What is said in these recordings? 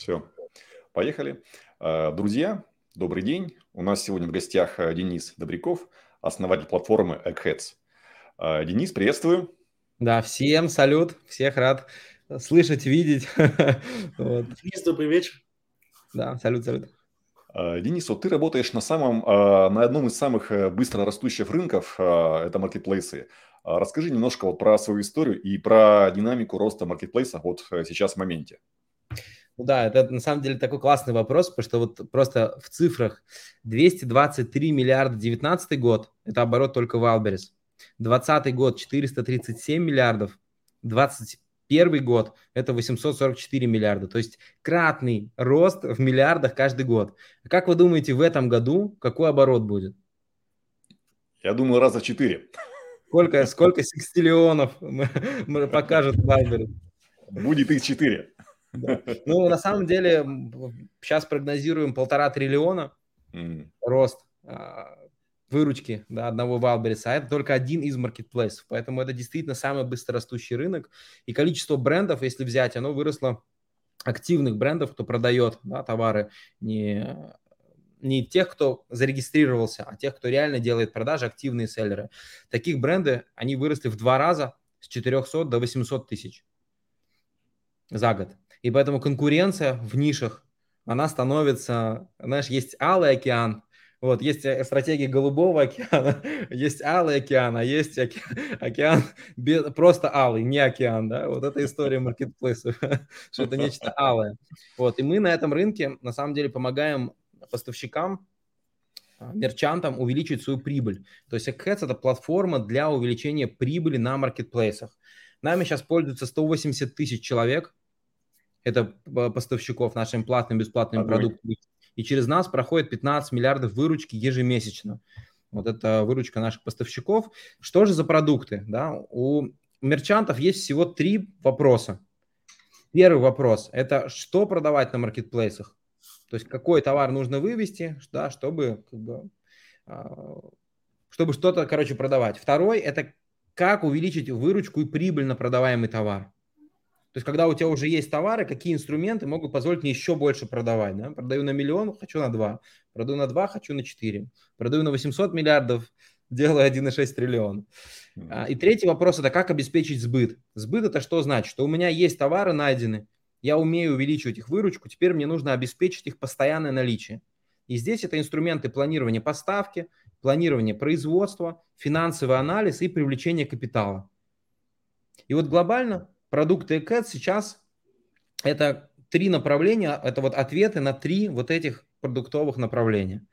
Все, поехали. Э, друзья, добрый день. У нас сегодня в гостях э, Денис Добряков, основатель платформы Eggheads. Э, Денис, приветствую. Да, всем салют, всех рад слышать, видеть. Денис, добрый вечер. Да, салют, салют. Денис, вот ты работаешь на самом, на одном из самых быстро растущих рынков, это маркетплейсы. Расскажи немножко вот про свою историю и про динамику роста маркетплейса вот сейчас в моменте. Да, это на самом деле такой классный вопрос, потому что вот просто в цифрах 223 миллиарда 19 год, это оборот только Wildberries. 20 год 437 миллиардов, 21 год это 844 миллиарда. То есть кратный рост в миллиардах каждый год. Как вы думаете, в этом году какой оборот будет? Я думаю, раза в четыре. Сколько, сколько секстиллионов покажет Wildberries? Будет их Ну, на самом деле, сейчас прогнозируем полтора триллиона mm. рост а, выручки да, одного Валбериса, а это только один из маркетплейсов, поэтому это действительно самый быстрорастущий рынок, и количество брендов, если взять, оно выросло, активных брендов, кто продает да, товары, не, не тех, кто зарегистрировался, а тех, кто реально делает продажи, активные селлеры. Таких бренды, они выросли в два раза с 400 до 800 тысяч за год. И поэтому конкуренция в нишах, она становится, знаешь, есть алый океан, вот, есть э, стратегия голубого океана, есть алый океан, а есть оке... океан без... просто алый, не океан, да, вот эта история маркетплейсов, что это нечто алое. Вот, и мы на этом рынке, на самом деле, помогаем поставщикам, а, мерчантам увеличить свою прибыль. То есть Ads – это платформа для увеличения прибыли на маркетплейсах. Нами сейчас пользуются 180 тысяч человек, это поставщиков нашим платным, бесплатным продуктам. И через нас проходит 15 миллиардов выручки ежемесячно. Вот это выручка наших поставщиков. Что же за продукты? Да? У мерчантов есть всего три вопроса. Первый вопрос – это что продавать на маркетплейсах? То есть какой товар нужно вывести, да, чтобы, как бы, а, чтобы что-то, короче, продавать. Второй – это как увеличить выручку и прибыль на продаваемый товар. То есть, когда у тебя уже есть товары, какие инструменты могут позволить мне еще больше продавать? Да? Продаю на миллион, хочу на 2. Продаю на 2, хочу на 4. Продаю на 800 миллиардов, делаю 1,6 триллиона. Mm-hmm. И третий вопрос – это как обеспечить сбыт. Сбыт – это что значит? Что у меня есть товары найдены, я умею увеличивать их выручку, теперь мне нужно обеспечить их постоянное наличие. И здесь это инструменты планирования поставки, планирования производства, финансовый анализ и привлечение капитала. И вот глобально продукты ЭКЭТ сейчас это три направления, это вот ответы на три вот этих продуктовых направления,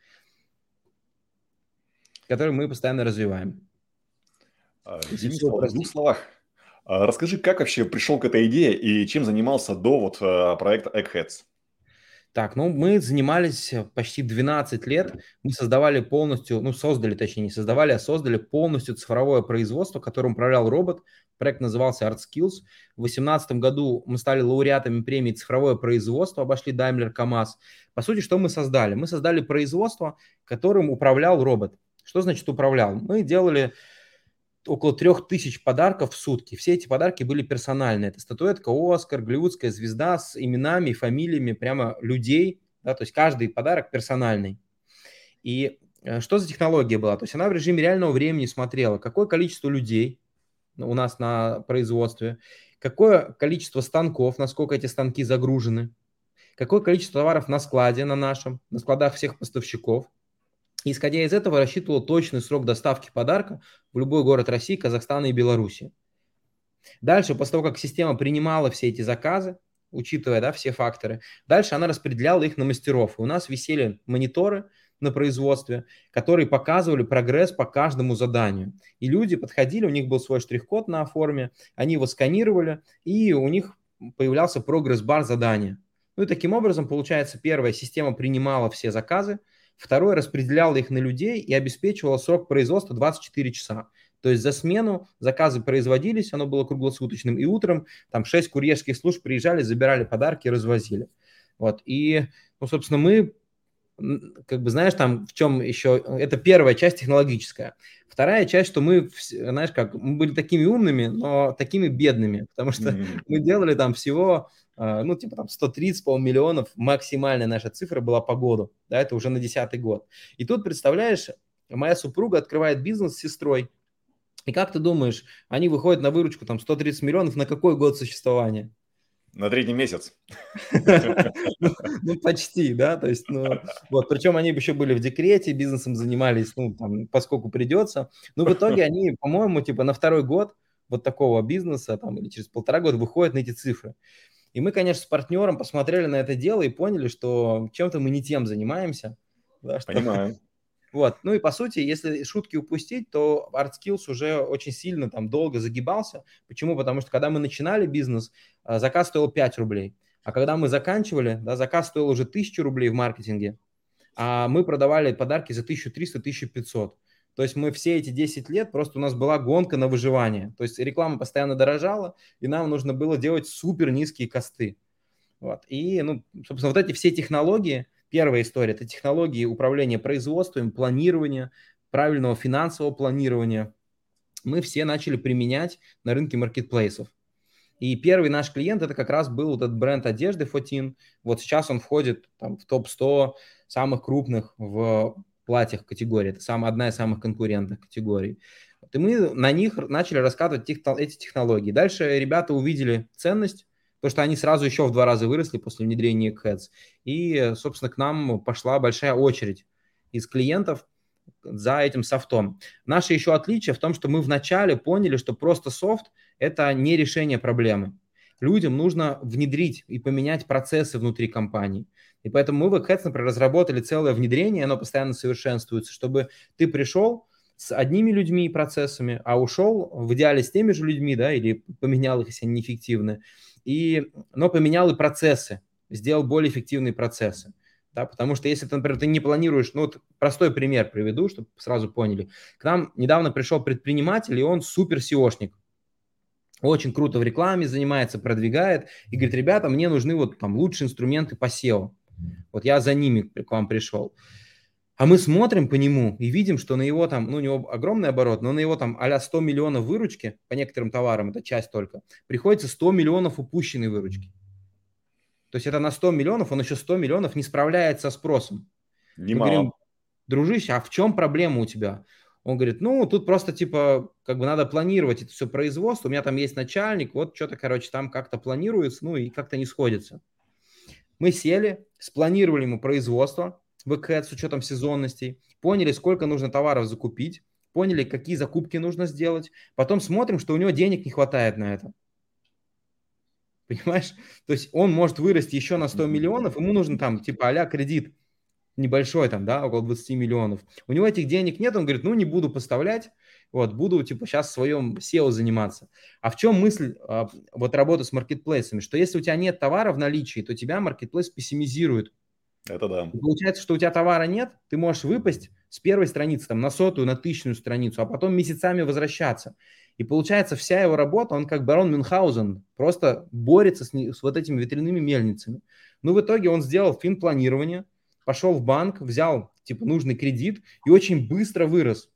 которые мы постоянно развиваем. А, Денис, в двух словах, а, расскажи, как вообще пришел к этой идее и чем занимался до вот а, проекта Eggheads? Так, ну мы занимались почти 12 лет, мы создавали полностью, ну создали, точнее не создавали, а создали полностью цифровое производство, которым управлял робот. Проект назывался ArtSkills. В 2018 году мы стали лауреатами премии «Цифровое производство», обошли Daimler КАМАЗ. По сути, что мы создали? Мы создали производство, которым управлял робот. Что значит управлял? Мы делали около трех тысяч подарков в сутки. Все эти подарки были персональные. Это статуэтка Оскар, голливудская звезда с именами, фамилиями прямо людей. Да, то есть каждый подарок персональный. И э, что за технология была? То есть она в режиме реального времени смотрела, какое количество людей у нас на производстве, какое количество станков, насколько эти станки загружены, какое количество товаров на складе на нашем, на складах всех поставщиков – исходя из этого, рассчитывал точный срок доставки подарка в любой город России, Казахстана и Беларуси. Дальше, после того, как система принимала все эти заказы, учитывая да, все факторы, дальше она распределяла их на мастеров. И у нас висели мониторы на производстве, которые показывали прогресс по каждому заданию. И люди подходили, у них был свой штрих-код на форме, они его сканировали, и у них появлялся прогресс-бар задания. Ну и таким образом, получается, первая система принимала все заказы, Второй распределял их на людей и обеспечивал срок производства 24 часа. То есть за смену заказы производились, оно было круглосуточным, и утром там 6 курьерских служб приезжали, забирали подарки, развозили. Вот, и, ну, собственно, мы, как бы, знаешь, там в чем еще, это первая часть технологическая. Вторая часть, что мы, знаешь, как, мы были такими умными, но такими бедными, потому что mm-hmm. мы делали там всего ну, типа там 130, по миллионов, максимальная наша цифра была по году, да, это уже на десятый год. И тут, представляешь, моя супруга открывает бизнес с сестрой, и как ты думаешь, они выходят на выручку там 130 миллионов на какой год существования? На третий месяц. Ну, почти, да, то есть, ну, вот, причем они еще были в декрете, бизнесом занимались, ну, там, поскольку придется. Ну, в итоге они, по-моему, типа на второй год вот такого бизнеса, там, или через полтора года выходят на эти цифры. И мы, конечно, с партнером посмотрели на это дело и поняли, что чем-то мы не тем занимаемся. Да, что... Понимаю. Вот. Ну и по сути, если шутки упустить, то ArtSkills уже очень сильно там долго загибался. Почему? Потому что когда мы начинали бизнес, а, заказ стоил 5 рублей. А когда мы заканчивали, да, заказ стоил уже 1000 рублей в маркетинге, а мы продавали подарки за 1300-1500. То есть мы все эти 10 лет, просто у нас была гонка на выживание. То есть реклама постоянно дорожала, и нам нужно было делать супер низкие косты. Вот. И, ну, собственно, вот эти все технологии, Первая история – это технологии управления производством, планирования, правильного финансового планирования. Мы все начали применять на рынке маркетплейсов. И первый наш клиент это как раз был вот этот бренд одежды Фотин. Вот сейчас он входит там, в топ-100 самых крупных в платьях категории. Это самая, одна из самых конкурентных категорий. И мы на них начали раскатывать тех, эти технологии. Дальше ребята увидели ценность потому что они сразу еще в два раза выросли после внедрения Heads. И, собственно, к нам пошла большая очередь из клиентов за этим софтом. Наше еще отличие в том, что мы вначале поняли, что просто софт – это не решение проблемы. Людям нужно внедрить и поменять процессы внутри компании. И поэтому мы в Heads, например, разработали целое внедрение, оно постоянно совершенствуется, чтобы ты пришел, с одними людьми и процессами, а ушел в идеале с теми же людьми, да, или поменял их, если они неэффективны, и, но поменял и процессы, сделал более эффективные процессы. Да, потому что если, ты, например, ты не планируешь, ну вот простой пример приведу, чтобы сразу поняли. К нам недавно пришел предприниматель, и он супер SEOшник. Очень круто в рекламе занимается, продвигает. И говорит, ребята, мне нужны вот там лучшие инструменты по SEO. Вот я за ними к вам пришел. А мы смотрим по нему и видим, что на его там, ну, у него огромный оборот, но на его там а 100 миллионов выручки по некоторым товарам, это часть только, приходится 100 миллионов упущенной выручки. То есть это на 100 миллионов, он еще 100 миллионов не справляется со спросом. Немало. Мы говорим, дружище, а в чем проблема у тебя? Он говорит, ну, тут просто, типа, как бы надо планировать это все производство, у меня там есть начальник, вот что-то, короче, там как-то планируется, ну, и как-то не сходится. Мы сели, спланировали ему производство, ВК с учетом сезонностей, поняли, сколько нужно товаров закупить, поняли, какие закупки нужно сделать, потом смотрим, что у него денег не хватает на это. Понимаешь? То есть он может вырасти еще на 100 миллионов, ему нужно там типа а кредит небольшой там, да, около 20 миллионов. У него этих денег нет, он говорит, ну не буду поставлять, вот, буду типа сейчас в своем SEO заниматься. А в чем мысль а, вот работы с маркетплейсами? Что если у тебя нет товара в наличии, то тебя маркетплейс пессимизирует. Это да. И получается, что у тебя товара нет, ты можешь выпасть с первой страницы там, на сотую, на тысячную страницу, а потом месяцами возвращаться. И получается, вся его работа, он как барон Мюнхгаузен, просто борется с, с вот этими ветряными мельницами. Ну, в итоге он сделал финпланирование, пошел в банк, взял, типа, нужный кредит и очень быстро вырос.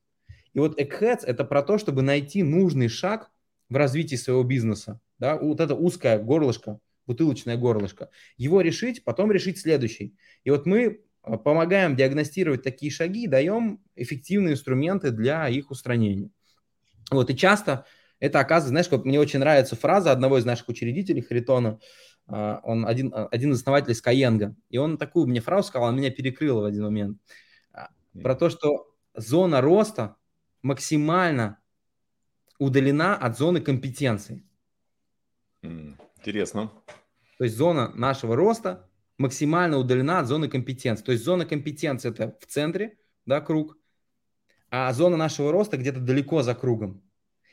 И вот Eggheads – это про то, чтобы найти нужный шаг в развитии своего бизнеса. Да? Вот это узкое горлышко – бутылочное горлышко. Его решить, потом решить следующий. И вот мы а, помогаем диагностировать такие шаги, даем эффективные инструменты для их устранения. Вот, и часто это оказывается, знаешь, как мне очень нравится фраза одного из наших учредителей, Харитона, а, он один, а, один из основателей Skyeng, и он такую мне фразу сказал, она меня перекрыла в один момент, про то, что зона роста максимально удалена от зоны компетенции. Интересно. То есть зона нашего роста максимально удалена от зоны компетенции. То есть зона компетенции это в центре, да, круг, а зона нашего роста где-то далеко за кругом.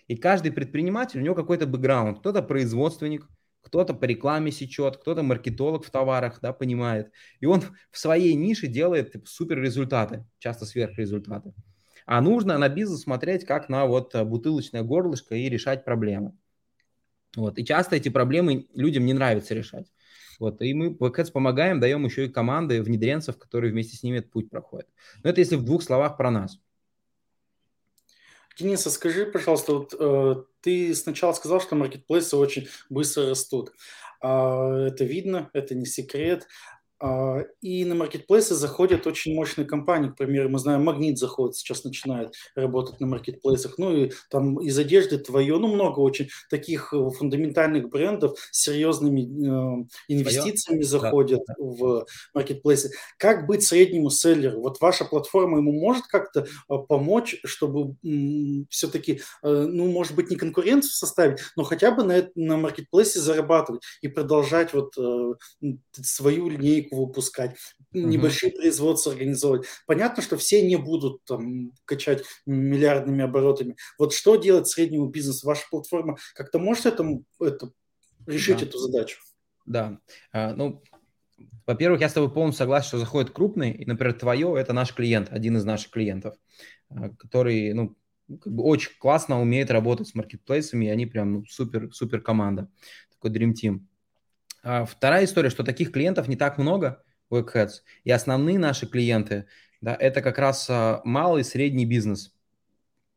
И каждый предприниматель, у него какой-то бэкграунд. Кто-то производственник, кто-то по рекламе сечет, кто-то маркетолог в товарах, да, понимает. И он в своей нише делает типа, супер результаты, часто сверхрезультаты. А нужно на бизнес смотреть как на вот бутылочное горлышко и решать проблемы. Вот. И часто эти проблемы людям не нравится решать. Вот. И мы в Cats помогаем, даем еще и команды внедренцев, которые вместе с ними этот путь проходят. Но это если в двух словах про нас. Денис, а скажи, пожалуйста, вот э, ты сначала сказал, что маркетплейсы очень быстро растут. А, это видно, это не секрет. А, и на маркетплейсы заходят очень мощные компании. К примеру, мы знаем, Магнит заходит, сейчас начинает работать на маркетплейсах. Ну и там из одежды твое, ну много очень таких э, фундаментальных брендов с серьезными э, инвестициями Свое? заходят да. в маркетплейсы. Как быть среднему селлеру? Вот ваша платформа ему может как-то э, помочь, чтобы м, все-таки, э, ну, может быть, не конкуренцию составить, но хотя бы на, на маркетплейсе зарабатывать и продолжать вот э, свою линейку технику выпускать, небольшие угу. производства организовывать. Понятно, что все не будут там качать миллиардными оборотами. Вот что делать среднему бизнесу? Ваша платформа как-то может этому, это, решить да. эту задачу? Да. А, ну, во-первых, я с тобой полностью согласен, что заходит крупный, и, например, твое – это наш клиент, один из наших клиентов, а, который, ну, как бы очень классно умеет работать с маркетплейсами, и они прям ну, супер, супер команда, такой Dream Team. А вторая история, что таких клиентов не так много в Eggheads, и основные наши клиенты, да, это как раз а, малый и средний бизнес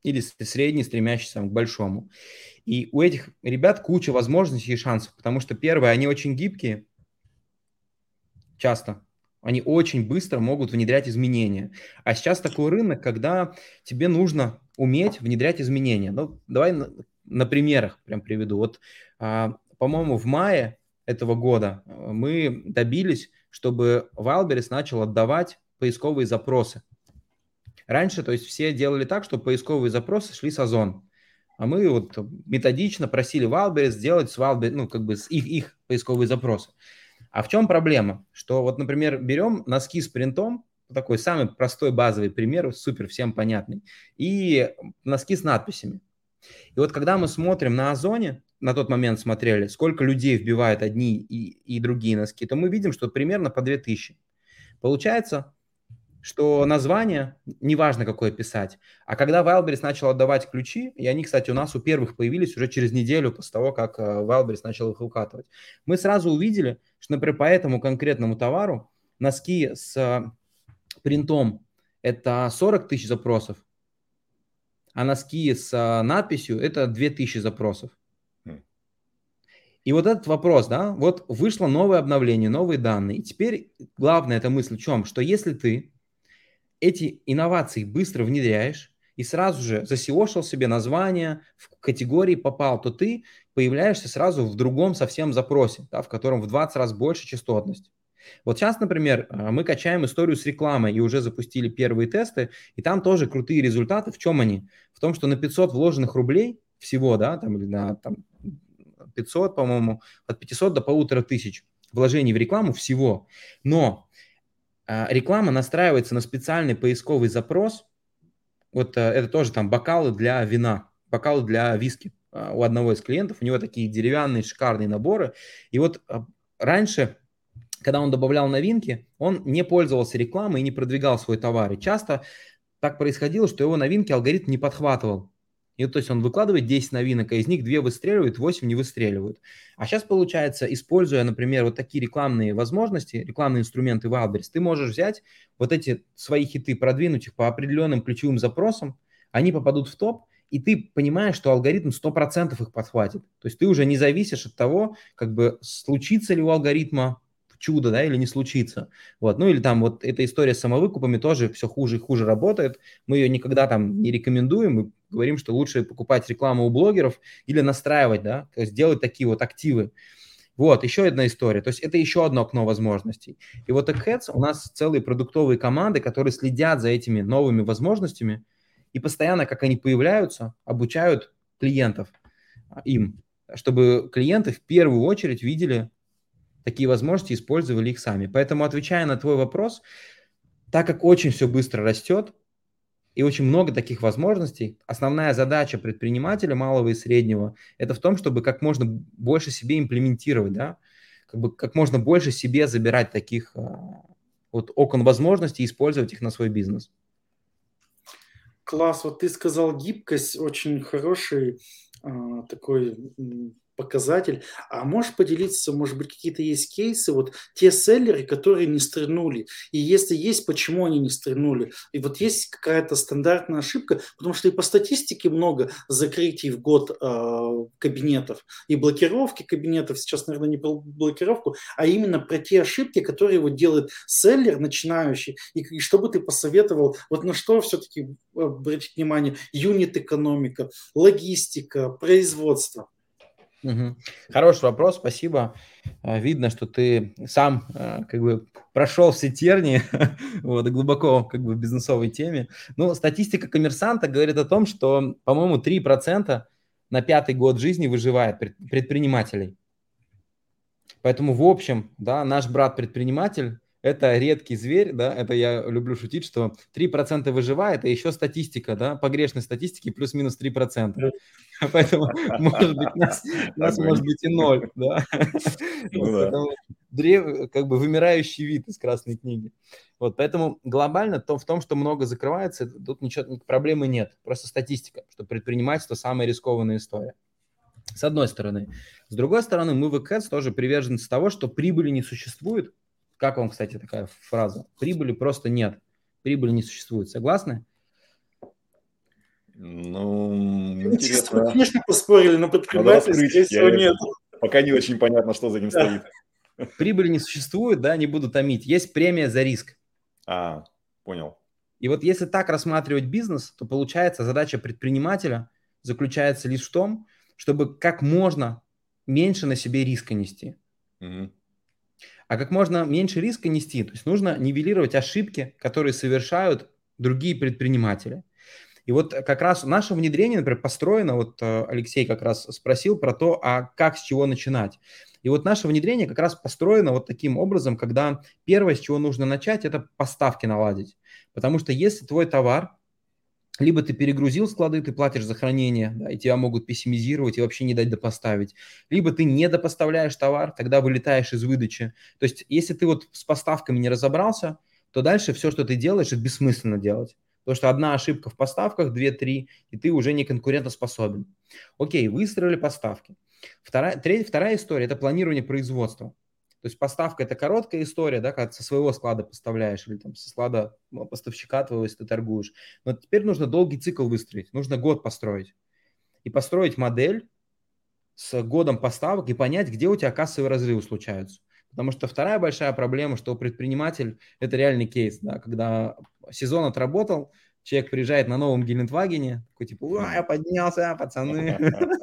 или средний, стремящийся к большому. И у этих ребят куча возможностей и шансов, потому что, первое, они очень гибкие, часто, они очень быстро могут внедрять изменения. А сейчас такой рынок, когда тебе нужно уметь внедрять изменения. Ну, давай на, на примерах прям приведу. Вот, а, по-моему, в мае этого года мы добились, чтобы Wildberries начал отдавать поисковые запросы. Раньше, то есть все делали так, что поисковые запросы шли с Озон. А мы вот методично просили Wildberries сделать с Wildberries, ну, как бы с их, их поисковые запросы. А в чем проблема? Что вот, например, берем носки с принтом, такой самый простой базовый пример, супер всем понятный, и носки с надписями. И вот когда мы смотрим на Озоне, на тот момент смотрели, сколько людей вбивают одни и, и другие носки, то мы видим, что примерно по 2000. Получается, что название, неважно какое писать, а когда Wildberries начал отдавать ключи, и они, кстати, у нас у первых появились уже через неделю после того, как э, Wildberries начал их выкатывать, мы сразу увидели, что, например, по этому конкретному товару носки с э, принтом это 40 тысяч запросов, а носки с э, надписью это 2000 запросов. И вот этот вопрос, да, вот вышло новое обновление, новые данные. И теперь главная эта мысль в чем? Что если ты эти инновации быстро внедряешь и сразу же засеошил себе название, в категории попал, то ты появляешься сразу в другом совсем запросе, да, в котором в 20 раз больше частотность. Вот сейчас, например, а, мы качаем историю с рекламой и уже запустили первые тесты, и там тоже крутые результаты. В чем они? В том, что на 500 вложенных рублей всего, да, там, или на там, 500, по-моему, от 500 до полутора тысяч вложений в рекламу всего. Но э, реклама настраивается на специальный поисковый запрос. Вот э, это тоже там бокалы для вина, бокалы для виски э, у одного из клиентов. У него такие деревянные шикарные наборы. И вот э, раньше когда он добавлял новинки, он не пользовался рекламой и не продвигал свой товар. И часто так происходило, что его новинки алгоритм не подхватывал. И то есть он выкладывает 10 новинок, а из них 2 выстреливают, 8 не выстреливают. А сейчас получается, используя, например, вот такие рекламные возможности, рекламные инструменты Wildberries, ты можешь взять вот эти свои хиты, продвинуть их по определенным ключевым запросам, они попадут в топ, и ты понимаешь, что алгоритм 100% их подхватит. То есть ты уже не зависишь от того, как бы случится ли у алгоритма чудо, да, или не случится. Вот. Ну или там вот эта история с самовыкупами тоже все хуже и хуже работает. Мы ее никогда там не рекомендуем, мы говорим, что лучше покупать рекламу у блогеров или настраивать, да, то есть делать такие вот активы. Вот, еще одна история. То есть это еще одно окно возможностей. И вот Eggheads у нас целые продуктовые команды, которые следят за этими новыми возможностями и постоянно, как они появляются, обучают клиентов а, им, чтобы клиенты в первую очередь видели такие возможности, использовали их сами. Поэтому, отвечая на твой вопрос, так как очень все быстро растет, и очень много таких возможностей. Основная задача предпринимателя малого и среднего – это в том, чтобы как можно больше себе имплементировать, да, как, бы как можно больше себе забирать таких а, вот окон возможностей и использовать их на свой бизнес. Класс, вот ты сказал гибкость, очень хороший а, такой показатель. А можешь поделиться, может быть, какие-то есть кейсы, вот те селлеры, которые не стрельнули, и если есть, почему они не стрельнули? И вот есть какая-то стандартная ошибка, потому что и по статистике много закрытий в год э, кабинетов, и блокировки кабинетов, сейчас, наверное, не про блокировку, а именно про те ошибки, которые вот делает селлер начинающий, и, и что бы ты посоветовал, вот на что все-таки обратить внимание, юнит-экономика, логистика, производство? Угу. Хороший вопрос, спасибо. А, видно, что ты сам а, как бы прошел все тернии вот, глубоко как бы в бизнесовой теме. Ну, статистика коммерсанта говорит о том, что, по-моему, 3% на пятый год жизни выживает предпринимателей. Поэтому, в общем, да, наш брат-предприниматель – это редкий зверь, да, это я люблю шутить, что 3% выживает, а еще статистика, да, погрешной статистики плюс-минус 3%. Поэтому, может быть, нас, нас может быть и ноль, да. Ну, древ, как бы вымирающий вид из красной книги. Вот, поэтому глобально то в том, что много закрывается, тут ничего, проблемы нет. Просто статистика, что предпринимательство самая рискованная история. С одной стороны. С другой стороны, мы в ЭКС тоже приверженцы того, что прибыли не существует. Как вам, кстати, такая фраза? Прибыли просто нет. Прибыли не существует. Согласны? Ну, интересно. Конечно, поспорили, но предпринимателей, скорее всего, нет. Пока не очень понятно, что за ним стоит. Прибыли не существует, да, не буду томить. Есть премия за риск. А, понял. И вот если так рассматривать бизнес, то получается задача предпринимателя заключается лишь в том, чтобы как можно меньше на себе риска нести. Угу. А как можно меньше риска нести, то есть нужно нивелировать ошибки, которые совершают другие предприниматели. И вот как раз наше внедрение, например, построено, вот э, Алексей как раз спросил про то, а как, с чего начинать. И вот наше внедрение как раз построено вот таким образом, когда первое, с чего нужно начать, это поставки наладить. Потому что если твой товар, либо ты перегрузил склады, ты платишь за хранение, да, и тебя могут пессимизировать и вообще не дать допоставить. Либо ты не допоставляешь товар, тогда вылетаешь из выдачи. То есть если ты вот с поставками не разобрался, то дальше все, что ты делаешь, это бессмысленно делать. Потому что одна ошибка в поставках, две-три, и ты уже не конкурентоспособен. Окей, выстроили поставки. Вторая, третья, вторая история – это планирование производства. То есть поставка – это короткая история, да, когда со своего склада поставляешь или там со склада ну, поставщика твоего, если ты торгуешь. Но теперь нужно долгий цикл выстроить, нужно год построить. И построить модель с годом поставок и понять, где у тебя кассовые разрывы случаются. Потому что вторая большая проблема, что предприниматель – это реальный кейс, да, когда сезон отработал, человек приезжает на новом Гелендвагене, такой типа, ура, я поднялся, пацаны.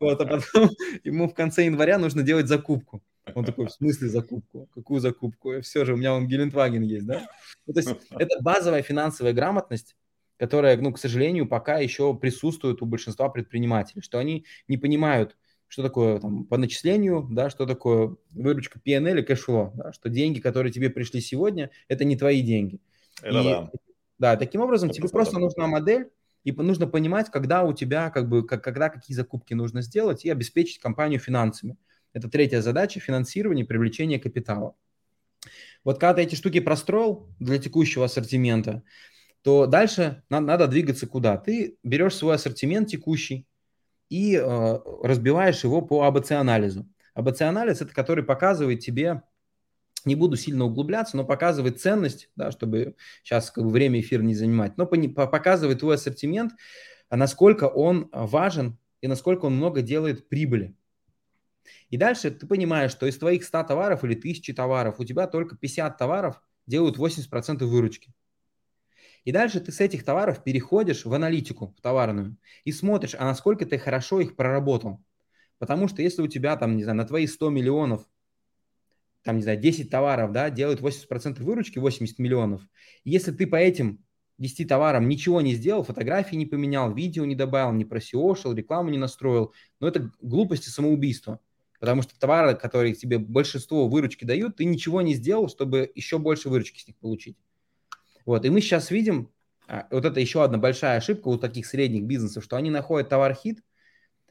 Вот, а потом ему в конце января нужно делать закупку. Он такой, в смысле закупку? Какую закупку? Все же, у меня он Гелендваген есть, да? Ну, то есть это базовая финансовая грамотность, которая, ну, к сожалению, пока еще присутствует у большинства предпринимателей, что они не понимают, что такое там, по начислению, да, что такое выручка PNL и кэшфло, да, что деньги, которые тебе пришли сегодня, это не твои деньги. Это и, да. Да, таким образом это тебе просто нужна модель, и нужно понимать, когда у тебя, как бы, как, когда какие закупки нужно сделать, и обеспечить компанию финансами. Это третья задача – финансирование, привлечение капитала. Вот когда ты эти штуки простроил для текущего ассортимента, то дальше надо, надо двигаться куда? Ты берешь свой ассортимент текущий и э, разбиваешь его по АБЦ-анализу. АБЦ-анализ – это который показывает тебе не буду сильно углубляться, но показывает ценность, да, чтобы сейчас как бы время эфира не занимать, но показывает твой ассортимент, а насколько он важен и насколько он много делает прибыли. И дальше ты понимаешь, что из твоих 100 товаров или 1000 товаров у тебя только 50 товаров делают 80% выручки. И дальше ты с этих товаров переходишь в аналитику, в товарную, и смотришь, а насколько ты хорошо их проработал. Потому что если у тебя там, не знаю, на твои 100 миллионов там, не знаю, 10 товаров, да, делают 80% выручки, 80 миллионов. Если ты по этим 10 товарам ничего не сделал, фотографии не поменял, видео не добавил, не просиошил, рекламу не настроил, ну, это глупость и самоубийство. Потому что товары, которые тебе большинство выручки дают, ты ничего не сделал, чтобы еще больше выручки с них получить. Вот, и мы сейчас видим, а, вот это еще одна большая ошибка у таких средних бизнесов, что они находят товар хит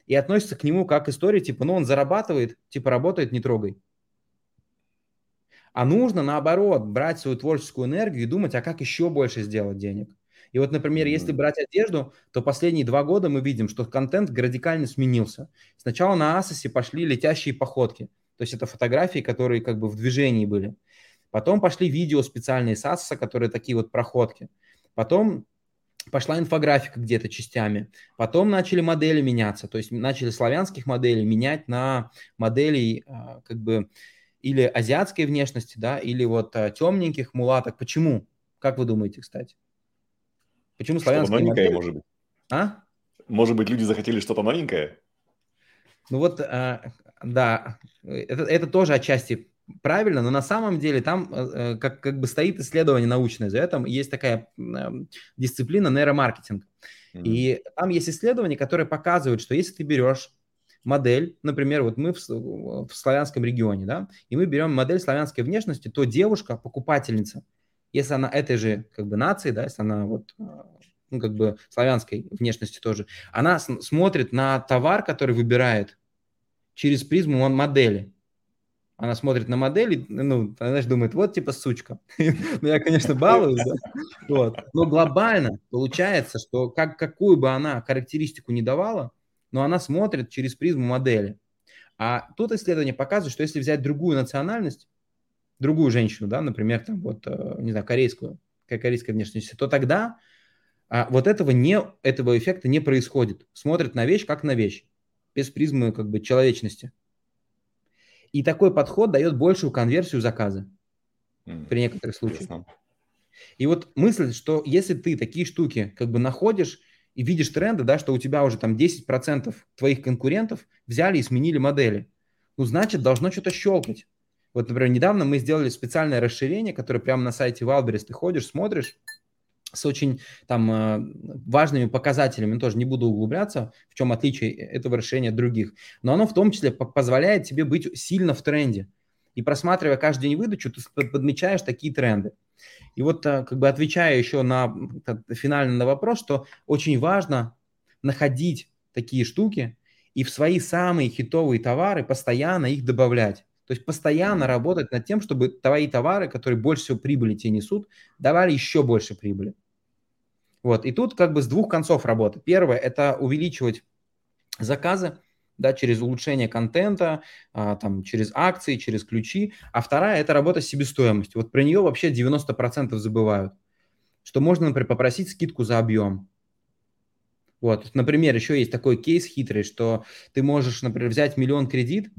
и относятся к нему как история, типа, ну, он зарабатывает, типа, работает, не трогай. А нужно, наоборот, брать свою творческую энергию и думать, а как еще больше сделать денег. И вот, например, если брать одежду, то последние два года мы видим, что контент радикально сменился. Сначала на Asos пошли летящие походки, то есть это фотографии, которые как бы в движении были. Потом пошли видео специальные с Asos, которые такие вот проходки. Потом пошла инфографика где-то частями. Потом начали модели меняться, то есть начали славянских моделей менять на моделей а, как бы или азиатской внешности, да, или вот а, темненьких мулаток. Почему? Как вы думаете, кстати? Почему славянская новенькое, модель? может быть. А? Может быть, люди захотели что-то новенькое? Ну вот, а, да, это, это тоже отчасти правильно, но на самом деле там э, э, как, как бы стоит исследование научное за этим. Есть такая э, дисциплина нейромаркетинг. Mm-hmm. И там есть исследования, которые показывают, что если ты берешь модель, например, вот мы в, в славянском регионе, да, и мы берем модель славянской внешности, то девушка, покупательница, если она этой же как бы нации, да, если она вот ну, как бы славянской внешности тоже, она смотрит на товар, который выбирает через призму модели. Она смотрит на модели, ну, она знаешь, думает, вот типа сучка. ну, я, конечно, балуюсь, да? вот. Но глобально получается, что как, какую бы она характеристику не давала, но она смотрит через призму модели. А тут исследование показывает, что если взять другую национальность, другую женщину, да, например, там вот, э, не знаю, корейскую, корейской внешности, то тогда а, вот этого, не, этого эффекта не происходит. Смотрит на вещь как на вещь, без призмы как бы человечности. И такой подход дает большую конверсию заказа mm, при некоторых случаях. И вот мысль, что если ты такие штуки как бы находишь и видишь тренды, да, что у тебя уже там 10% твоих конкурентов взяли и сменили модели, ну, значит, должно что-то щелкать. Вот, например, недавно мы сделали специальное расширение, которое прямо на сайте Wildberries ты ходишь, смотришь, с очень там э, важными показателями, тоже не буду углубляться, в чем отличие этого решения от других, но оно в том числе позволяет тебе быть сильно в тренде. И просматривая каждый день выдачу, ты подмечаешь такие тренды. И вот э, как бы отвечая еще на финальный на вопрос, что очень важно находить такие штуки и в свои самые хитовые товары постоянно их добавлять. То есть постоянно работать над тем, чтобы твои товары, которые больше всего прибыли тебе несут, давали еще больше прибыли. Вот. И тут как бы с двух концов работы. Первое – это увеличивать заказы, да, через улучшение контента, а, там, через акции, через ключи. А вторая – это работа с себестоимостью. Вот про нее вообще 90% забывают. Что можно, например, попросить скидку за объем. Вот, например, еще есть такой кейс хитрый, что ты можешь, например, взять миллион кредит,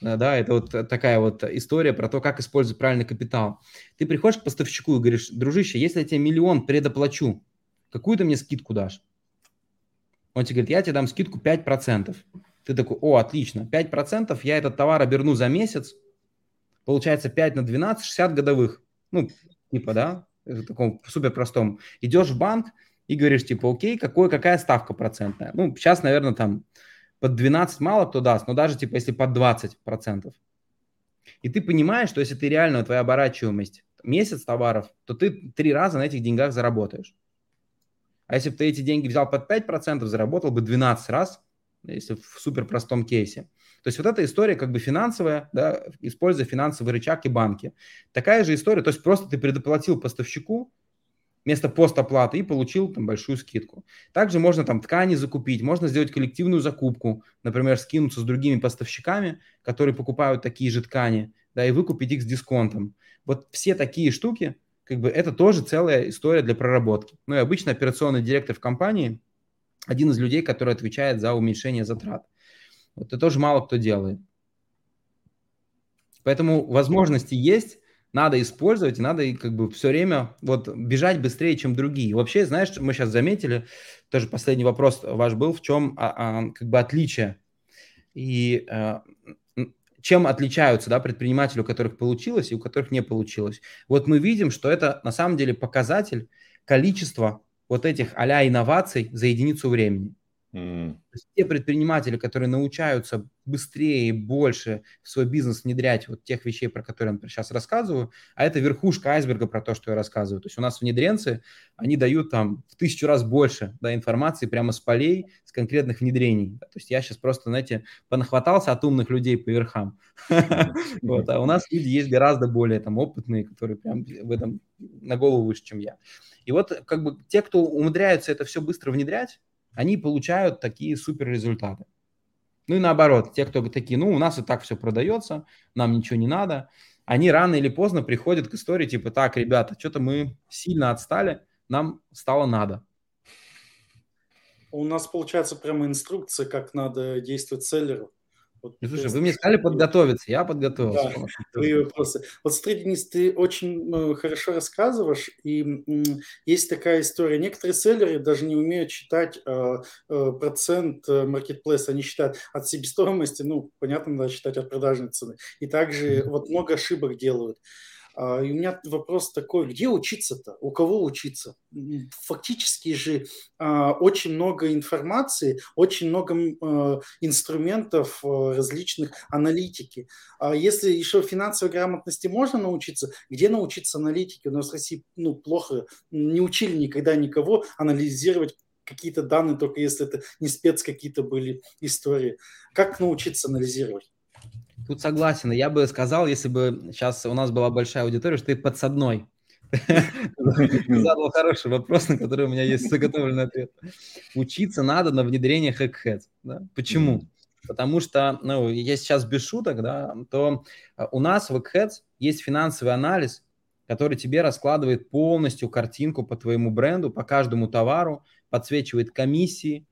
да, это вот такая вот история про то, как использовать правильный капитал. Ты приходишь к поставщику и говоришь, дружище, если я тебе миллион предоплачу, какую ты мне скидку дашь? Он тебе говорит, я тебе дам скидку 5%. Ты такой, о, отлично, 5% я этот товар оберну за месяц, получается 5 на 12, 60 годовых. Ну, типа, да, в таком супер простом. Идешь в банк и говоришь, типа, окей, какой, какая ставка процентная? Ну, сейчас, наверное, там под 12 мало кто даст, но даже, типа, если под 20%. И ты понимаешь, что если ты реально, твоя оборачиваемость месяц товаров, то ты три раза на этих деньгах заработаешь. А если бы ты эти деньги взял под 5%, заработал бы 12 раз, если в супер простом кейсе. То есть вот эта история как бы финансовая, да, используя финансовый рычаг и банки. Такая же история, то есть просто ты предоплатил поставщику вместо постоплаты и получил там большую скидку. Также можно там ткани закупить, можно сделать коллективную закупку, например, скинуться с другими поставщиками, которые покупают такие же ткани, да, и выкупить их с дисконтом. Вот все такие штуки, как бы это тоже целая история для проработки. Ну и обычно операционный директор в компании один из людей, который отвечает за уменьшение затрат. Вот это тоже мало кто делает. Поэтому возможности есть, надо использовать, и надо как бы все время вот бежать быстрее, чем другие. Вообще, знаешь, мы сейчас заметили, тоже последний вопрос ваш был, в чем а, а, как бы отличие и а, чем отличаются да, предприниматели, у которых получилось и у которых не получилось. Вот мы видим, что это на самом деле показатель количества вот этих а инноваций за единицу времени. Mm. То есть те предприниматели, которые научаются быстрее и больше в свой бизнес внедрять вот тех вещей, про которые я сейчас рассказываю, а это верхушка айсберга про то, что я рассказываю. То есть у нас внедренцы, они дают там в тысячу раз больше да, информации прямо с полей, с конкретных внедрений. То есть я сейчас просто, знаете, понахватался от умных людей по верхам. А у нас люди есть гораздо более там опытные, которые прям в этом на голову выше, чем я. И вот как бы те, кто умудряются это все быстро внедрять, они получают такие супер результаты. Ну и наоборот, те, кто такие, ну, у нас и так все продается, нам ничего не надо, они рано или поздно приходят к истории типа, так, ребята, что-то мы сильно отстали, нам стало надо. У нас получается прямо инструкция, как надо действовать селлеру. Вот, Слушай, есть... вы мне сказали подготовиться, я подготовился. Да, твои вопросы. Вот смотри, Денис, ты очень ну, хорошо рассказываешь, и есть такая история. Некоторые селлеры даже не умеют считать э, э, процент маркетплейса, они считают от себестоимости, ну, понятно, надо считать от продажной цены. И также вот много ошибок делают. А, и у меня вопрос такой, где учиться-то? У кого учиться? Фактически же а, очень много информации, очень много а, инструментов различных аналитики. Если еще финансовой грамотности можно научиться, где научиться аналитике? У нас в России ну, плохо, не учили никогда никого анализировать какие-то данные, только если это не спец какие-то были истории. Как научиться анализировать? Тут согласен. Я бы сказал, если бы сейчас у нас была большая аудитория, что ты подсадной. Задал хороший вопрос, на который у меня есть заготовленный ответ. Учиться надо на внедрениях Egghead. Да? Почему? Потому что, ну, я сейчас без шуток, да, то а, у нас в Egghead есть финансовый анализ, который тебе раскладывает полностью картинку по твоему бренду, по каждому товару, подсвечивает комиссии,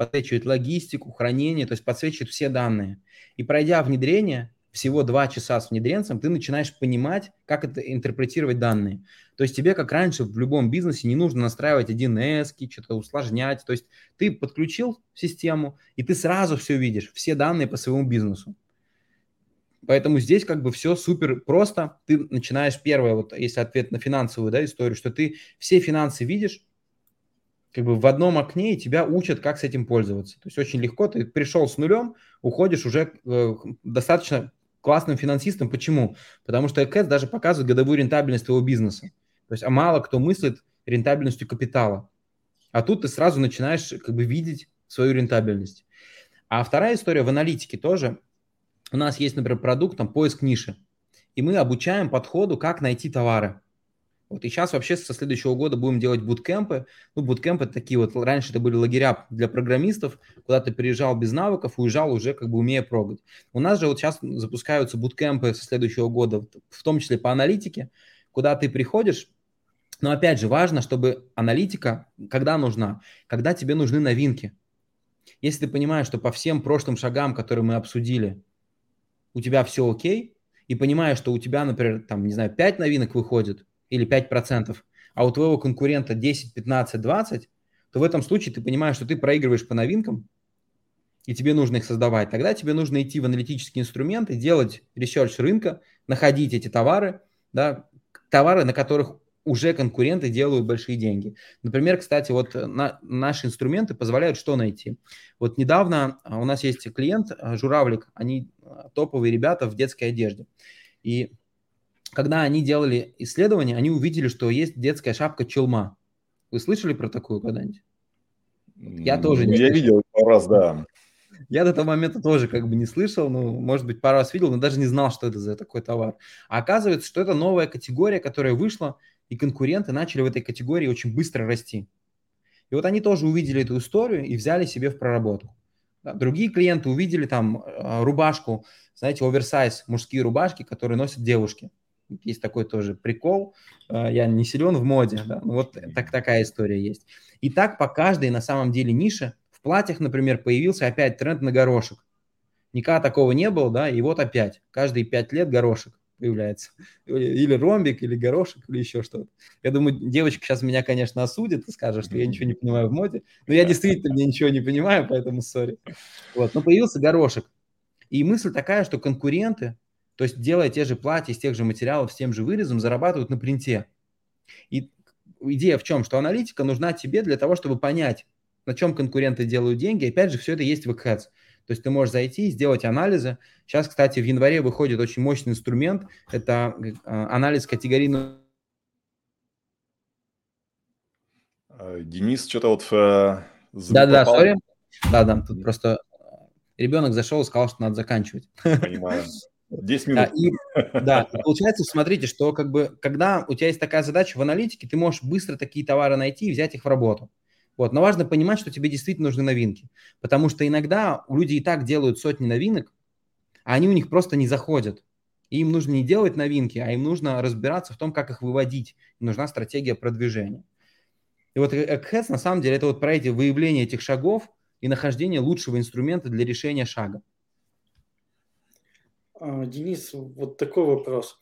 подсвечивает логистику, хранение, то есть подсвечивает все данные. И пройдя внедрение, всего два часа с внедренцем, ты начинаешь понимать, как это интерпретировать данные. То есть тебе, как раньше в любом бизнесе, не нужно настраивать 1С, что-то усложнять. То есть ты подключил систему, и ты сразу все видишь, все данные по своему бизнесу. Поэтому здесь как бы все супер просто. Ты начинаешь первое, вот если ответ на финансовую да, историю, что ты все финансы видишь, как бы в одном окне, и тебя учат, как с этим пользоваться. То есть очень легко, ты пришел с нулем, уходишь уже э, достаточно классным финансистом. Почему? Потому что ЭКЭС даже показывает годовую рентабельность твоего бизнеса. То есть а мало кто мыслит рентабельностью капитала. А тут ты сразу начинаешь как бы видеть свою рентабельность. А вторая история в аналитике тоже. У нас есть, например, продукт, там, поиск ниши. И мы обучаем подходу, как найти товары. Вот и сейчас вообще со следующего года будем делать буткемпы. Ну, буткемпы такие вот, раньше это были лагеря для программистов, куда ты приезжал без навыков, уезжал уже как бы умея прогать. У нас же вот сейчас запускаются буткемпы со следующего года, в том числе по аналитике, куда ты приходишь, но опять же важно, чтобы аналитика, когда нужна, когда тебе нужны новинки. Если ты понимаешь, что по всем прошлым шагам, которые мы обсудили, у тебя все окей, и понимаешь, что у тебя, например, там, не знаю, 5 новинок выходит, или 5%, а у твоего конкурента 10, 15, 20, то в этом случае ты понимаешь, что ты проигрываешь по новинкам, и тебе нужно их создавать. Тогда тебе нужно идти в аналитические инструменты, делать research рынка, находить эти товары, да, товары, на которых уже конкуренты делают большие деньги. Например, кстати, вот на, наши инструменты позволяют что найти? Вот недавно а, у нас есть клиент, а, Журавлик, они топовые ребята в детской одежде. И когда они делали исследование, они увидели, что есть детская шапка челма. Вы слышали про такую когда-нибудь? Я тоже не Я слышал. видел пару раз, да. Я до того момента тоже как бы не слышал, ну, может быть, пару раз видел, но даже не знал, что это за такой товар. А оказывается, что это новая категория, которая вышла, и конкуренты начали в этой категории очень быстро расти. И вот они тоже увидели эту историю и взяли себе в проработку. Другие клиенты увидели там э, рубашку, знаете, оверсайз, мужские рубашки, которые носят девушки. Есть такой тоже прикол. Э, я не силен в моде. Да? Ну, вот так, такая история есть. И так по каждой на самом деле нише. В платьях, например, появился опять тренд на горошек. Никогда такого не было, да, и вот опять. Каждые пять лет горошек появляется. Или ромбик, или горошек, или еще что-то. Я думаю, девочка сейчас меня, конечно, осудит и скажет, что я ничего не понимаю в моде. Но я действительно ничего не понимаю, поэтому сори. Вот. Но появился горошек. И мысль такая, что конкуренты, то есть, делая те же платья из тех же материалов, с тем же вырезом, зарабатывают на принте. И идея в чем? Что аналитика нужна тебе для того, чтобы понять, на чем конкуренты делают деньги. Опять же, все это есть в Eggheads. То есть ты можешь зайти, сделать анализы. Сейчас, кстати, в январе выходит очень мощный инструмент. Это э, анализ категорийного Денис что-то вот... Э, Да-да, сори. Да-да, тут просто ребенок зашел и сказал, что надо заканчивать. Понимаю. 10 минут. Да, и, да, и получается, смотрите, что как бы, когда у тебя есть такая задача в аналитике, ты можешь быстро такие товары найти и взять их в работу. Вот. Но важно понимать, что тебе действительно нужны новинки. Потому что иногда люди и так делают сотни новинок, а они у них просто не заходят. И им нужно не делать новинки, а им нужно разбираться в том, как их выводить. Им нужна стратегия продвижения. И вот Eggheads на самом деле это вот про эти выявления этих шагов и нахождение лучшего инструмента для решения шага. А, Денис, вот такой вопрос.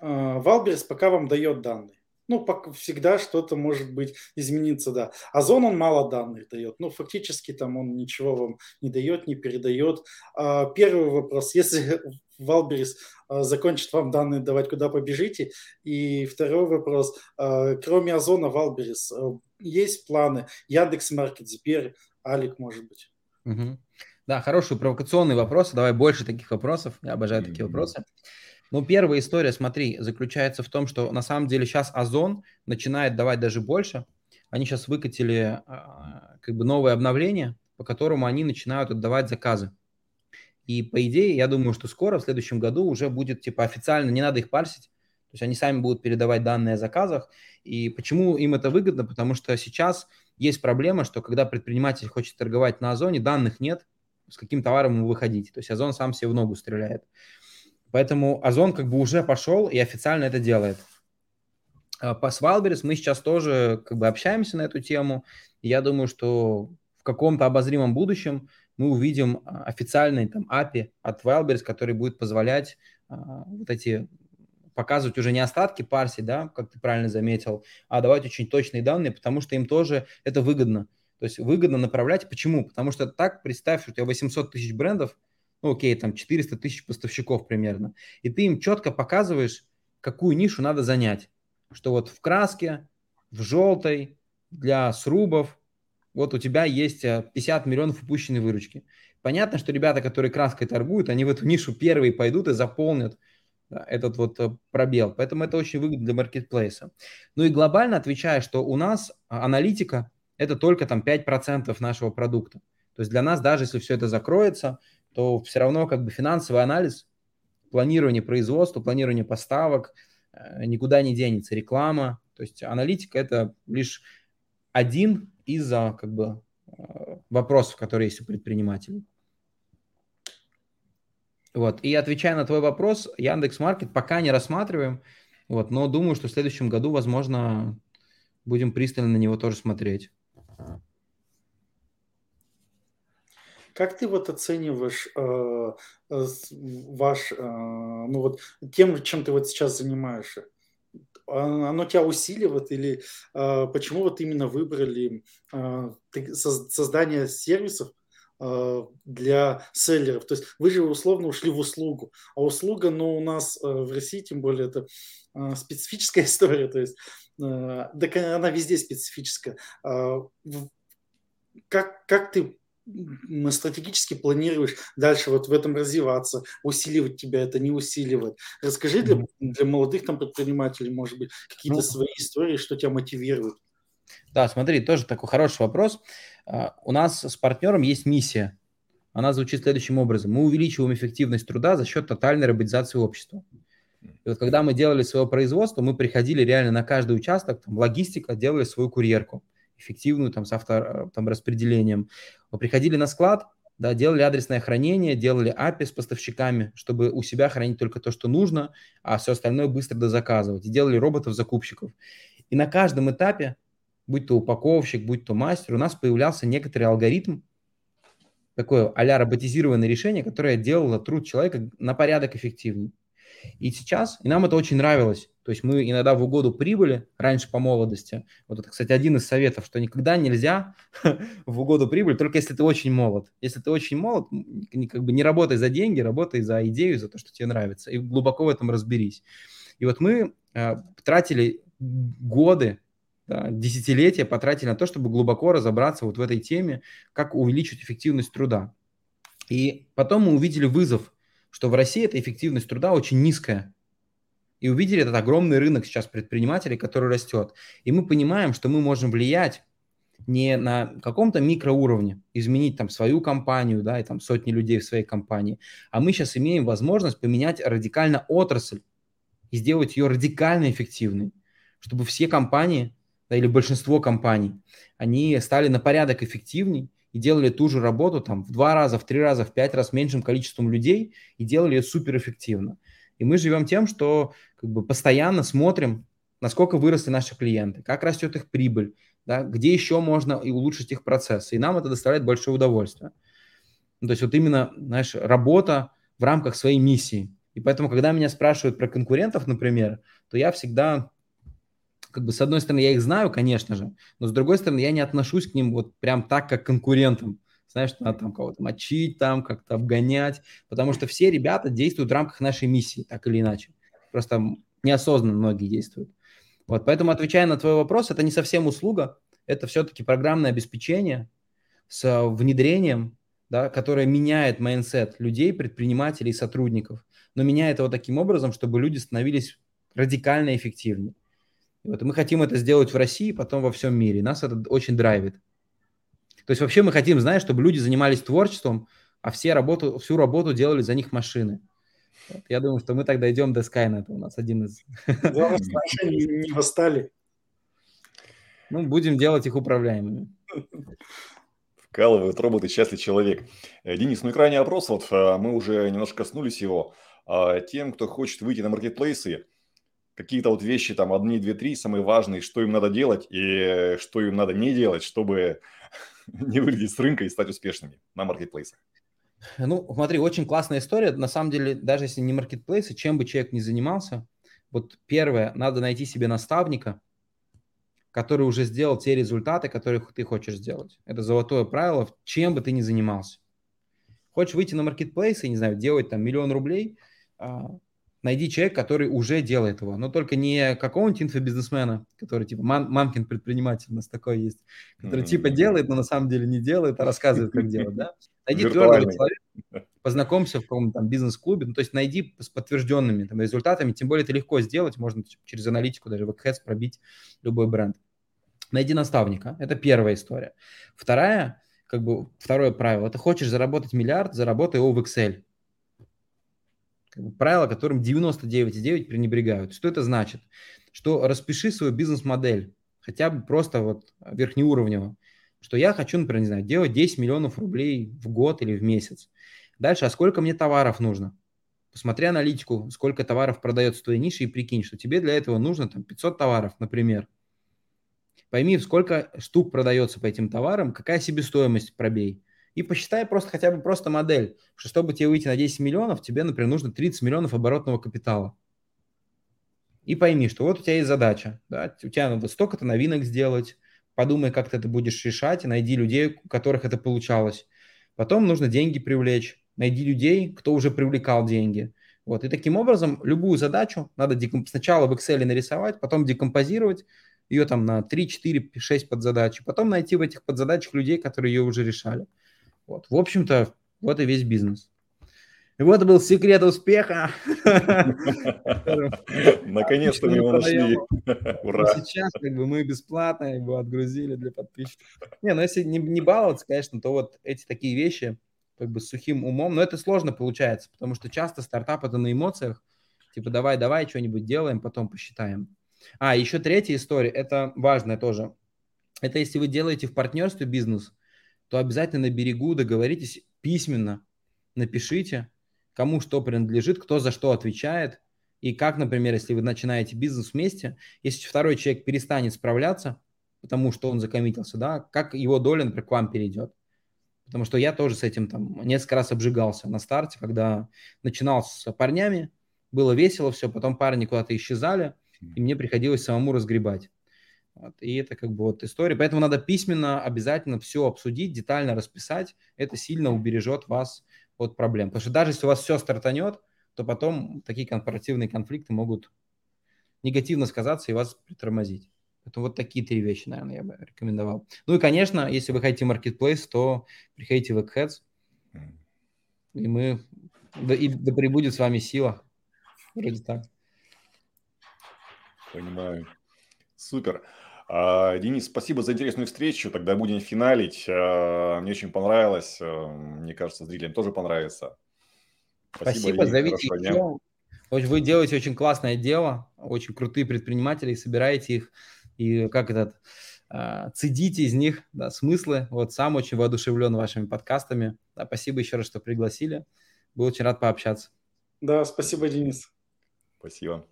Wildberries пока вам дает данные. Ну, всегда что-то может быть измениться, да. Озон он мало данных дает. Ну, фактически там он ничего вам не дает, не передает. А, первый вопрос. Если Wildberries а, закончит вам данные давать, куда побежите? И второй вопрос. Кроме Озона, Wildberries, есть планы? Яндекс Маркет, Сбер, Алик, может быть? Угу. Да, хороший провокационный вопрос. Давай больше таких вопросов. Я обожаю такие вопросы. Ну, первая история, смотри, заключается в том, что на самом деле сейчас Озон начинает давать даже больше. Они сейчас выкатили а, как бы новое обновление, по которому они начинают отдавать заказы. И по идее, я думаю, что скоро, в следующем году, уже будет типа официально, не надо их парсить. То есть они сами будут передавать данные о заказах. И почему им это выгодно? Потому что сейчас есть проблема, что когда предприниматель хочет торговать на Озоне, данных нет, с каким товаром ему выходить. То есть Озон сам себе в ногу стреляет. Поэтому Озон как бы уже пошел и официально это делает. А, по Свалберис мы сейчас тоже как бы общаемся на эту тему. я думаю, что в каком-то обозримом будущем мы увидим а, официальный там API от Wildberries, который будет позволять а, вот эти показывать уже не остатки парси, да, как ты правильно заметил, а давать очень точные данные, потому что им тоже это выгодно. То есть выгодно направлять. Почему? Потому что так, представь, что у тебя 800 тысяч брендов, ну окей, там 400 тысяч поставщиков примерно, и ты им четко показываешь, какую нишу надо занять. Что вот в краске, в желтой, для срубов, вот у тебя есть 50 э, миллионов упущенной выручки. Понятно, что ребята, которые краской торгуют, они в эту нишу первые пойдут и заполнят этот вот э, пробел. Поэтому это очень выгодно для маркетплейса. Ну и глобально отвечая, что у нас аналитика – это только там 5% нашего продукта. То есть для нас, даже если все это закроется, то все равно как бы финансовый анализ, планирование производства, планирование поставок э, никуда не денется. Реклама, то есть аналитика – это лишь один из как бы э, вопросов, которые есть у предпринимателей. Вот. И отвечая на твой вопрос, Яндекс Маркет пока не рассматриваем, вот, но думаю, что в следующем году, возможно, будем пристально на него тоже смотреть. Как ты вот оцениваешь э, э, ваш, э, ну вот тем, чем ты вот сейчас занимаешься? Оно тебя усиливает или э, почему вот именно выбрали э, создание сервисов э, для селлеров? То есть вы же условно ушли в услугу, а услуга, ну у нас э, в России тем более это э, специфическая история, то есть так она везде специфическая. Э, как, как ты стратегически планируешь дальше вот в этом развиваться, усиливать тебя это, не усиливать. Расскажи для, для молодых там предпринимателей, может быть, какие-то ну, свои истории, что тебя мотивирует. Да, смотри, тоже такой хороший вопрос. Uh, у нас с партнером есть миссия. Она звучит следующим образом. Мы увеличиваем эффективность труда за счет тотальной роботизации общества. И вот когда мы делали свое производство, мы приходили реально на каждый участок, там, логистика, делали свою курьерку эффективную там, с авто, э, там, распределением. Мы приходили на склад, да, делали адресное хранение, делали API с поставщиками, чтобы у себя хранить только то, что нужно, а все остальное быстро дозаказывать. И делали роботов-закупщиков. И на каждом этапе, будь то упаковщик, будь то мастер, у нас появлялся некоторый алгоритм, такое а роботизированное решение, которое делало труд человека на порядок эффективнее. И сейчас, и нам это очень нравилось. То есть мы иногда в угоду прибыли, раньше по молодости. Вот это, кстати, один из советов, что никогда нельзя в угоду прибыли, только если ты очень молод. Если ты очень молод, как бы не работай за деньги, работай за идею, за то, что тебе нравится. И глубоко в этом разберись. И вот мы э, тратили годы, да, десятилетия потратили на то, чтобы глубоко разобраться вот в этой теме, как увеличить эффективность труда. И потом мы увидели вызов, что в России эта эффективность труда очень низкая. И увидели этот огромный рынок сейчас предпринимателей, который растет. И мы понимаем, что мы можем влиять не на каком-то микроуровне, изменить там свою компанию, да, и там сотни людей в своей компании, а мы сейчас имеем возможность поменять радикально отрасль и сделать ее радикально эффективной, чтобы все компании, да, или большинство компаний, они стали на порядок эффективней и делали ту же работу там в два раза, в три раза, в пять раз меньшим количеством людей и делали ее суперэффективно. И мы живем тем, что как бы постоянно смотрим, насколько выросли наши клиенты, как растет их прибыль, да, где еще можно и улучшить их процессы. И нам это доставляет большое удовольствие. Ну, то есть вот именно, знаешь, работа в рамках своей миссии. И поэтому, когда меня спрашивают про конкурентов, например, то я всегда, как бы, с одной стороны, я их знаю, конечно же, но с другой стороны, я не отношусь к ним вот прям так, как к конкурентам. Знаешь, надо там кого-то мочить, там как-то обгонять, потому что все ребята действуют в рамках нашей миссии, так или иначе. Просто неосознанно многие действуют. Вот, поэтому, отвечая на твой вопрос, это не совсем услуга, это все-таки программное обеспечение с внедрением, да, которое меняет mindset людей, предпринимателей, сотрудников, но меняет его таким образом, чтобы люди становились радикально эффективнее. И вот мы хотим это сделать в России, потом во всем мире. Нас это очень драйвит. То есть вообще мы хотим, знаешь, чтобы люди занимались творчеством, а все работу, всю работу делали за них машины. Вот. Я думаю, что мы тогда идем до Skynet. У нас один из... Главное, не восстали. Ну, будем делать их управляемыми. Вкалывают роботы, счастлив человек. Э, Денис, ну и крайний вопрос, вот э, мы уже немножко коснулись его. А, тем, кто хочет выйти на маркетплейсы, какие-то вот вещи, там, одни, две, три, самые важные, что им надо делать и что им надо не делать, чтобы не выглядеть с рынка и стать успешными на маркетплейсах. Ну, смотри, очень классная история. На самом деле, даже если не маркетплейсы, чем бы человек ни занимался, вот первое, надо найти себе наставника, который уже сделал те результаты, которые ты хочешь сделать. Это золотое правило, чем бы ты ни занимался. Хочешь выйти на маркетплейс и, не знаю, делать там миллион рублей, а, найди человека, который уже делает его, но только не какого-нибудь инфобизнесмена, который типа мам, мамкин предприниматель у нас такой есть, который mm-hmm. типа делает, но на самом деле не делает, а рассказывает, как делать, да? Найди твердого человека, познакомься в каком-то там бизнес-клубе, ну, то есть найди с подтвержденными там, результатами, тем более это легко сделать, можно через аналитику даже в Ads пробить любой бренд. Найди наставника, это первая история. Вторая, как бы второе правило, ты хочешь заработать миллиард, заработай его в Excel. Правило, которым 99,9 пренебрегают. Что это значит? Что распиши свою бизнес-модель, хотя бы просто вот верхнеуровнево что я хочу, например, не знаю, делать 10 миллионов рублей в год или в месяц. Дальше, а сколько мне товаров нужно? Посмотри аналитику, сколько товаров продается в твоей нише и прикинь, что тебе для этого нужно там 500 товаров, например. Пойми, сколько штук продается по этим товарам, какая себестоимость пробей. И посчитай просто хотя бы просто модель, что чтобы тебе выйти на 10 миллионов, тебе, например, нужно 30 миллионов оборотного капитала. И пойми, что вот у тебя есть задача, да, у тебя надо столько-то новинок сделать, подумай, как ты это будешь решать, найди людей, у которых это получалось. Потом нужно деньги привлечь, найди людей, кто уже привлекал деньги. Вот. И таким образом любую задачу надо декомп... сначала в Excel нарисовать, потом декомпозировать ее там на 3, 4, 6 подзадач, потом найти в этих подзадачах людей, которые ее уже решали. Вот. В общем-то, вот и весь бизнес. И вот был секрет успеха. Наконец-то мы его нашли. Ура. Сейчас как бы мы бесплатно его отгрузили для подписчиков. Не, ну если не, баловаться, конечно, то вот эти такие вещи как бы с сухим умом, но это сложно получается, потому что часто стартап это на эмоциях, типа давай, давай, что-нибудь делаем, потом посчитаем. А, еще третья история, это важная тоже. Это если вы делаете в партнерстве бизнес, то обязательно на берегу договоритесь письменно, напишите, кому что принадлежит, кто за что отвечает, и как, например, если вы начинаете бизнес вместе, если второй человек перестанет справляться, потому что он закоммитился, да, как его доля, например, к вам перейдет. Потому что я тоже с этим там несколько раз обжигался на старте, когда начинал с парнями, было весело все, потом парни куда-то исчезали, и мне приходилось самому разгребать. Вот, и это как бы вот история. Поэтому надо письменно обязательно все обсудить, детально расписать. Это сильно убережет вас от проблем. Потому что даже если у вас все стартанет, то потом такие корпоративные конфликты могут негативно сказаться и вас притормозить. Поэтому вот такие три вещи, наверное, я бы рекомендовал. Ну и, конечно, если вы хотите marketplace, то приходите в Eggheads, и мы, да, и да прибудет с вами сила. Вроде так. Понимаю. Супер. А, Денис, спасибо за интересную встречу. Тогда будем финалить. А, мне очень понравилось. А, мне кажется, зрителям тоже понравится. Спасибо, спасибо зовите еще. Вы делаете очень классное дело, очень крутые предприниматели, собираете их и как этот цедите из них да, смыслы. Вот сам очень воодушевлен вашими подкастами. Да, спасибо еще раз, что пригласили. Был очень рад пообщаться. Да, спасибо, Денис. Спасибо.